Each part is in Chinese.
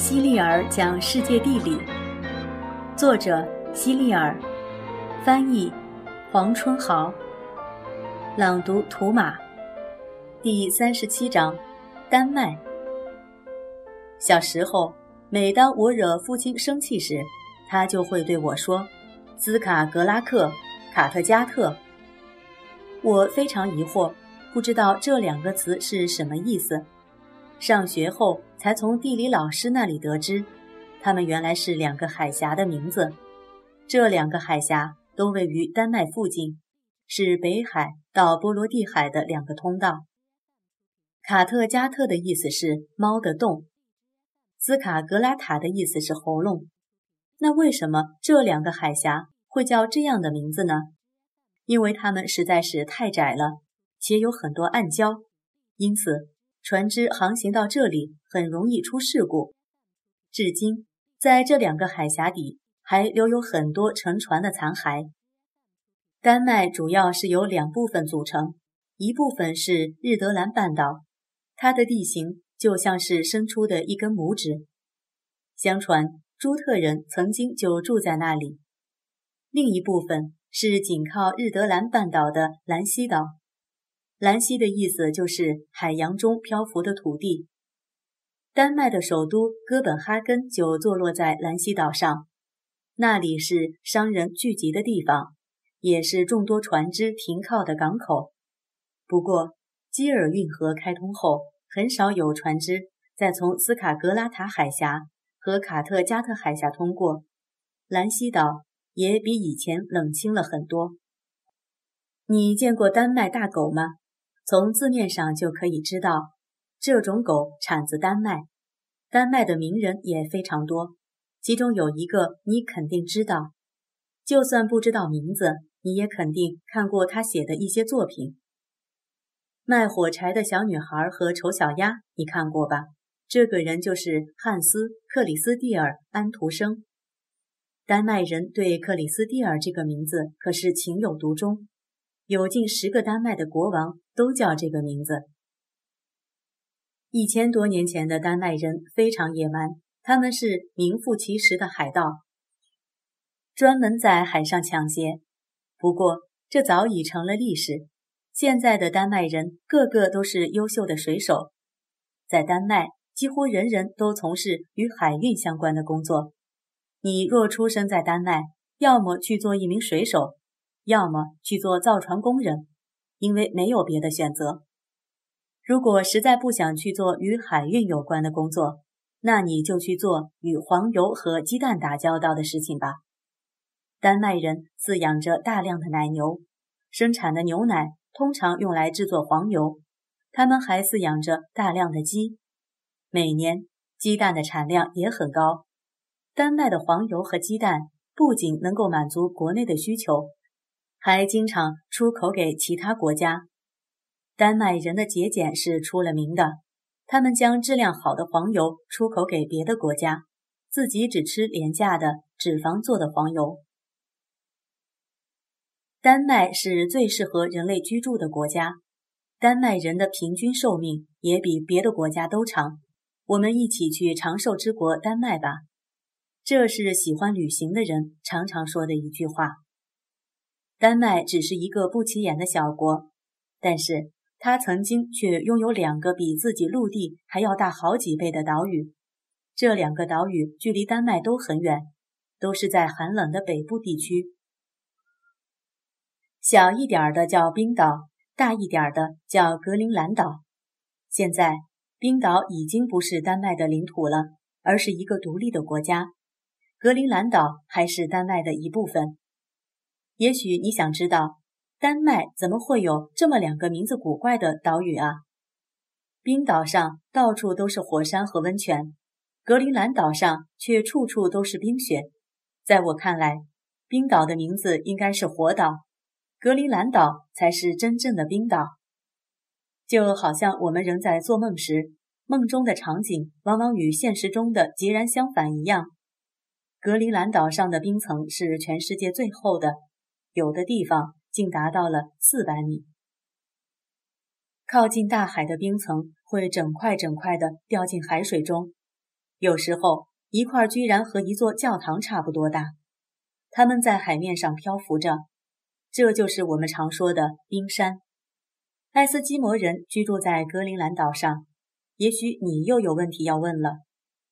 希利尔讲世界地理，作者希利尔，翻译黄春豪，朗读图马，第三十七章，丹麦。小时候，每当我惹父亲生气时，他就会对我说：“斯卡格拉克，卡特加特。”我非常疑惑，不知道这两个词是什么意思。上学后才从地理老师那里得知，它们原来是两个海峡的名字。这两个海峡都位于丹麦附近，是北海到波罗的海的两个通道。卡特加特的意思是猫的洞，斯卡格拉塔的意思是喉咙。那为什么这两个海峡会叫这样的名字呢？因为它们实在是太窄了，且有很多暗礁，因此。船只航行到这里很容易出事故。至今，在这两个海峡底还留有很多沉船的残骸。丹麦主要是由两部分组成，一部分是日德兰半岛，它的地形就像是伸出的一根拇指。相传朱特人曾经就住在那里。另一部分是紧靠日德兰半岛的兰西岛。兰西的意思就是海洋中漂浮的土地。丹麦的首都哥本哈根就坐落在兰西岛上，那里是商人聚集的地方，也是众多船只停靠的港口。不过，基尔运河开通后，很少有船只再从斯卡格拉塔海峡和卡特加特海峡通过。兰西岛也比以前冷清了很多。你见过丹麦大狗吗？从字面上就可以知道，这种狗产自丹麦。丹麦的名人也非常多，其中有一个你肯定知道，就算不知道名字，你也肯定看过他写的一些作品。卖火柴的小女孩和丑小鸭，你看过吧？这个人就是汉斯·克里斯蒂尔·安徒生。丹麦人对克里斯蒂尔这个名字可是情有独钟。有近十个丹麦的国王都叫这个名字。一千多年前的丹麦人非常野蛮，他们是名副其实的海盗，专门在海上抢劫。不过这早已成了历史。现在的丹麦人个个都是优秀的水手，在丹麦几乎人人都从事与海运相关的工作。你若出生在丹麦，要么去做一名水手。要么去做造船工人，因为没有别的选择。如果实在不想去做与海运有关的工作，那你就去做与黄油和鸡蛋打交道的事情吧。丹麦人饲养着大量的奶牛，生产的牛奶通常用来制作黄油。他们还饲养着大量的鸡，每年鸡蛋的产量也很高。丹麦的黄油和鸡蛋不仅能够满足国内的需求。还经常出口给其他国家。丹麦人的节俭是出了名的，他们将质量好的黄油出口给别的国家，自己只吃廉价的脂肪做的黄油。丹麦是最适合人类居住的国家，丹麦人的平均寿命也比别的国家都长。我们一起去长寿之国丹麦吧，这是喜欢旅行的人常常说的一句话。丹麦只是一个不起眼的小国，但是它曾经却拥有两个比自己陆地还要大好几倍的岛屿。这两个岛屿距离丹麦都很远，都是在寒冷的北部地区。小一点的叫冰岛，大一点的叫格陵兰岛。现在，冰岛已经不是丹麦的领土了，而是一个独立的国家。格陵兰岛还是丹麦的一部分。也许你想知道，丹麦怎么会有这么两个名字古怪的岛屿啊？冰岛上到处都是火山和温泉，格陵兰岛上却处处都是冰雪。在我看来，冰岛的名字应该是火岛，格陵兰岛才是真正的冰岛。就好像我们仍在做梦时，梦中的场景往往与现实中的截然相反一样。格陵兰岛上的冰层是全世界最厚的。有的地方竟达到了四百米。靠近大海的冰层会整块整块的掉进海水中，有时候一块居然和一座教堂差不多大。它们在海面上漂浮着，这就是我们常说的冰山。爱斯基摩人居住在格陵兰岛上，也许你又有问题要问了。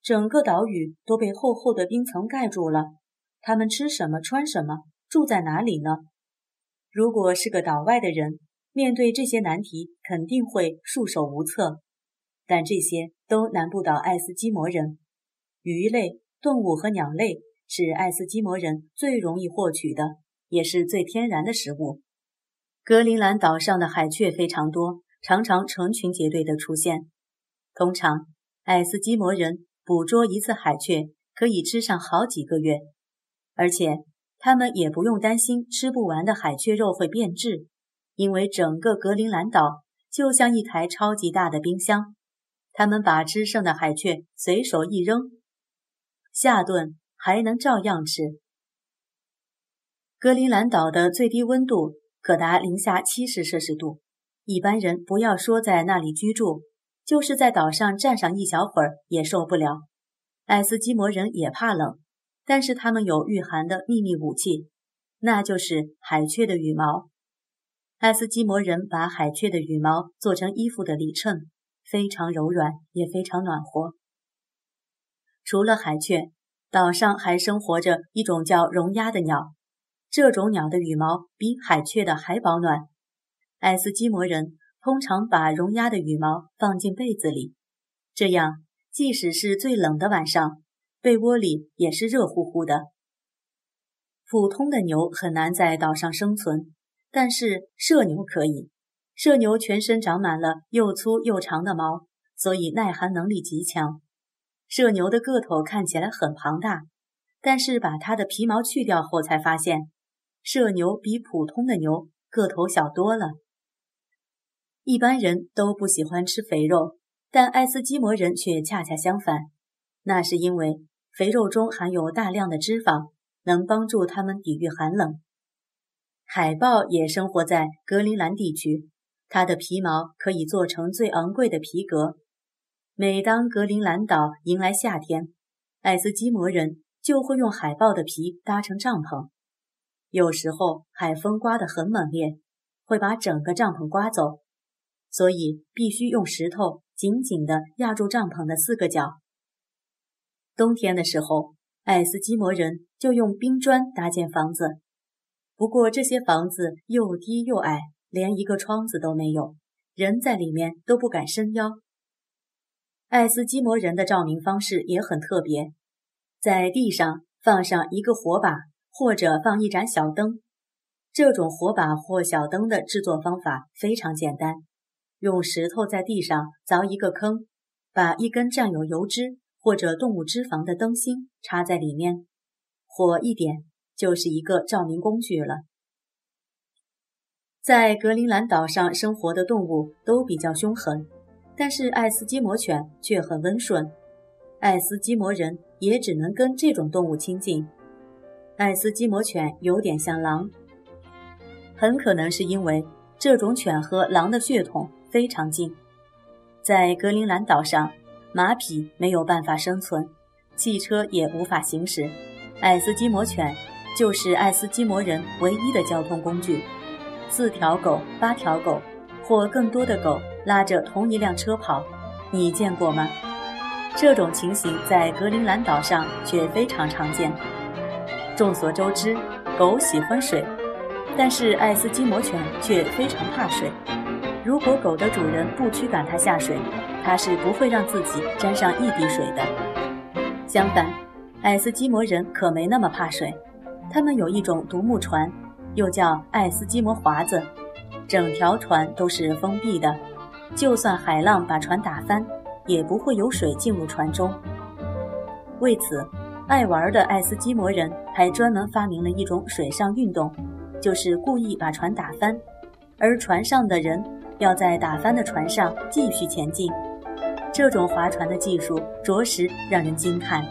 整个岛屿都被厚厚的冰层盖住了，他们吃什么、穿什么、住在哪里呢？如果是个岛外的人，面对这些难题肯定会束手无策。但这些都难不倒爱斯基摩人。鱼类、动物和鸟类是爱斯基摩人最容易获取的，也是最天然的食物。格陵兰岛上的海雀非常多，常常成群结队的出现。通常，爱斯基摩人。捕捉一次海雀可以吃上好几个月，而且他们也不用担心吃不完的海雀肉会变质，因为整个格陵兰岛就像一台超级大的冰箱，他们把吃剩的海雀随手一扔，下顿还能照样吃。格陵兰岛的最低温度可达零下七十摄氏度，一般人不要说在那里居住。就是在岛上站上一小会儿也受不了。爱斯基摩人也怕冷，但是他们有御寒的秘密武器，那就是海雀的羽毛。爱斯基摩人把海雀的羽毛做成衣服的里衬，非常柔软，也非常暖和。除了海雀，岛上还生活着一种叫绒鸭的鸟，这种鸟的羽毛比海雀的还保暖。爱斯基摩人。通常把绒鸭的羽毛放进被子里，这样即使是最冷的晚上，被窝里也是热乎乎的。普通的牛很难在岛上生存，但是麝牛可以。麝牛全身长满了又粗又长的毛，所以耐寒能力极强。麝牛的个头看起来很庞大，但是把它的皮毛去掉后，才发现麝牛比普通的牛个头小多了。一般人都不喜欢吃肥肉，但爱斯基摩人却恰恰相反。那是因为肥肉中含有大量的脂肪，能帮助它们抵御寒冷。海豹也生活在格陵兰地区，它的皮毛可以做成最昂贵的皮革。每当格陵兰岛迎来夏天，爱斯基摩人就会用海豹的皮搭成帐篷。有时候海风刮得很猛烈，会把整个帐篷刮走。所以必须用石头紧紧地压住帐篷的四个角。冬天的时候，爱斯基摩人就用冰砖搭建房子。不过这些房子又低又矮，连一个窗子都没有，人在里面都不敢伸腰。爱斯基摩人的照明方式也很特别，在地上放上一个火把，或者放一盏小灯。这种火把或小灯的制作方法非常简单。用石头在地上凿一个坑，把一根蘸有油脂或者动物脂肪的灯芯插在里面，火一点就是一个照明工具了。在格陵兰岛上生活的动物都比较凶狠，但是爱斯基摩犬却很温顺，爱斯基摩人也只能跟这种动物亲近。爱斯基摩犬有点像狼，很可能是因为这种犬和狼的血统。非常近，在格陵兰岛上，马匹没有办法生存，汽车也无法行驶。爱斯基摩犬就是爱斯基摩人唯一的交通工具。四条狗、八条狗或更多的狗拉着同一辆车跑，你见过吗？这种情形在格陵兰岛上却非常常见。众所周知，狗喜欢水，但是爱斯基摩犬却非常怕水。如果狗的主人不驱赶它下水，它是不会让自己沾上一滴水的。相反，爱斯基摩人可没那么怕水，他们有一种独木船，又叫爱斯基摩划子，整条船都是封闭的，就算海浪把船打翻，也不会有水进入船中。为此，爱玩的爱斯基摩人还专门发明了一种水上运动，就是故意把船打翻，而船上的人。要在打翻的船上继续前进，这种划船的技术着实让人惊叹。